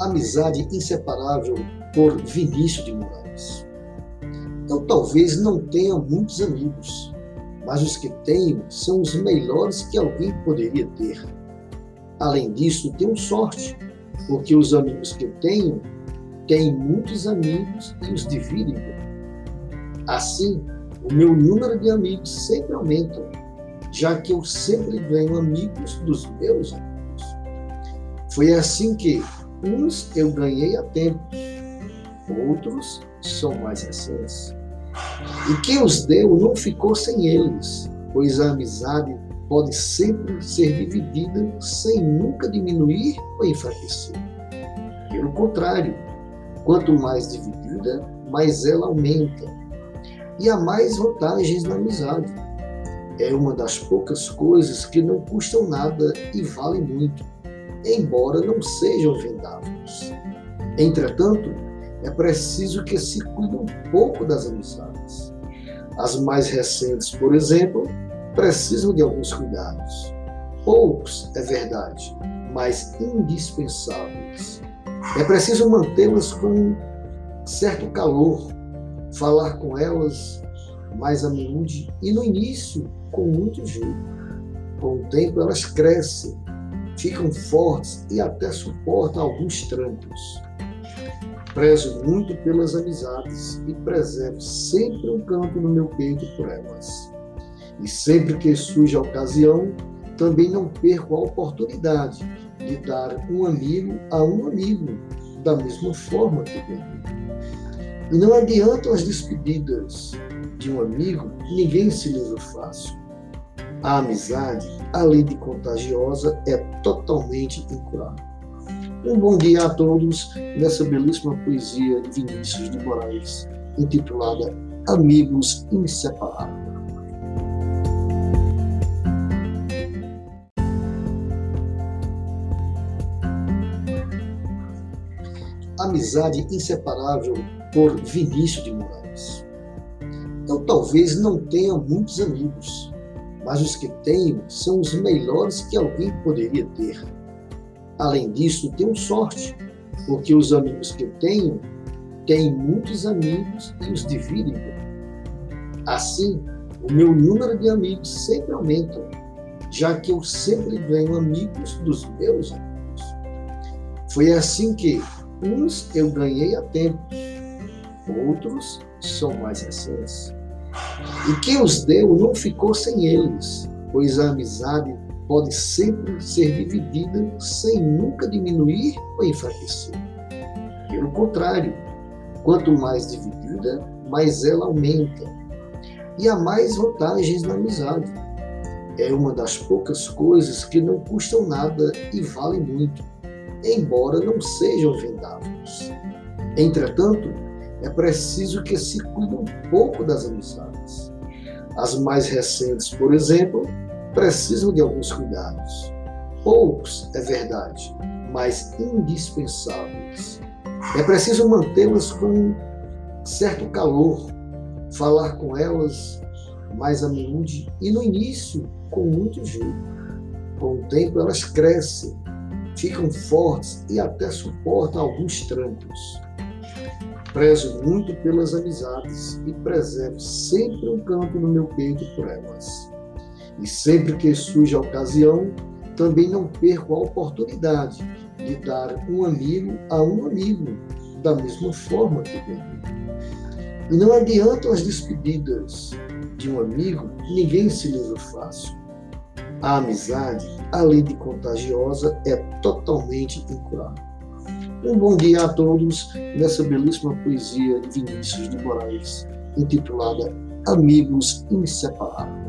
Amizade Inseparável por Vinícius de Moraes. Eu talvez não tenha muitos amigos, mas os que tenho são os melhores que alguém poderia ter. Além disso, tenho sorte, porque os amigos que tenho têm muitos amigos e os dividem. Assim, o meu número de amigos sempre aumenta, já que eu sempre ganho amigos dos meus amigos. Foi assim que Uns eu ganhei a tempo, outros são mais recentes. E quem os deu não ficou sem eles, pois a amizade pode sempre ser dividida sem nunca diminuir ou enfraquecer. Pelo contrário, quanto mais dividida, mais ela aumenta. E há mais vantagens na amizade. É uma das poucas coisas que não custam nada e valem muito embora não sejam vendáveis. Entretanto, é preciso que se cuide um pouco das amizades. As mais recentes, por exemplo, precisam de alguns cuidados. Poucos, é verdade, mas indispensáveis. É preciso mantê-las com certo calor, falar com elas mais a miúde e no início com muito jogo. Com o tempo elas crescem, ficam fortes e até suportam alguns trancos. Prezo muito pelas amizades e preservo sempre um canto no meu peito por elas. E sempre que surge a ocasião, também não perco a oportunidade de dar um amigo a um amigo, da mesma forma que ganhei. E não adiantam as despedidas de um amigo, ninguém se livra fácil. A amizade, além de contagiosa, é totalmente incurável. Um bom dia a todos nessa belíssima poesia de Vinícius de Moraes, intitulada Amigos Inseparáveis. Amizade Inseparável por Vinícius de Moraes. Eu talvez não tenha muitos amigos, mas os que tenho são os melhores que alguém poderia ter. Além disso, tenho sorte, porque os amigos que tenho têm muitos amigos e os dividem. Assim, o meu número de amigos sempre aumenta, já que eu sempre ganho amigos dos meus amigos. Foi assim que uns eu ganhei a tempo, outros são mais recentes. E quem os deu não ficou sem eles, pois a amizade pode sempre ser dividida sem nunca diminuir ou enfraquecer. Pelo contrário, quanto mais dividida, mais ela aumenta. E há mais vantagens na amizade. É uma das poucas coisas que não custam nada e valem muito, embora não sejam vendáveis. Entretanto, é preciso que se cuide um pouco das amizades. As mais recentes, por exemplo, precisam de alguns cuidados. Poucos, é verdade, mas indispensáveis. É preciso mantê-las com certo calor, falar com elas mais a miúde e no início com muito jogo. Com o tempo elas crescem, ficam fortes e até suportam alguns trancos. Prezo muito pelas amizades e preservo sempre um canto no meu peito por elas. E sempre que surge a ocasião, também não perco a oportunidade de dar um amigo a um amigo, da mesma forma que ganhei. E não adiantam as despedidas de um amigo, ninguém se livra fácil. A amizade, além de contagiosa, é totalmente incurável. Um bom dia a todos nessa belíssima poesia de Vinícius de Moraes, intitulada Amigos Inseparáveis.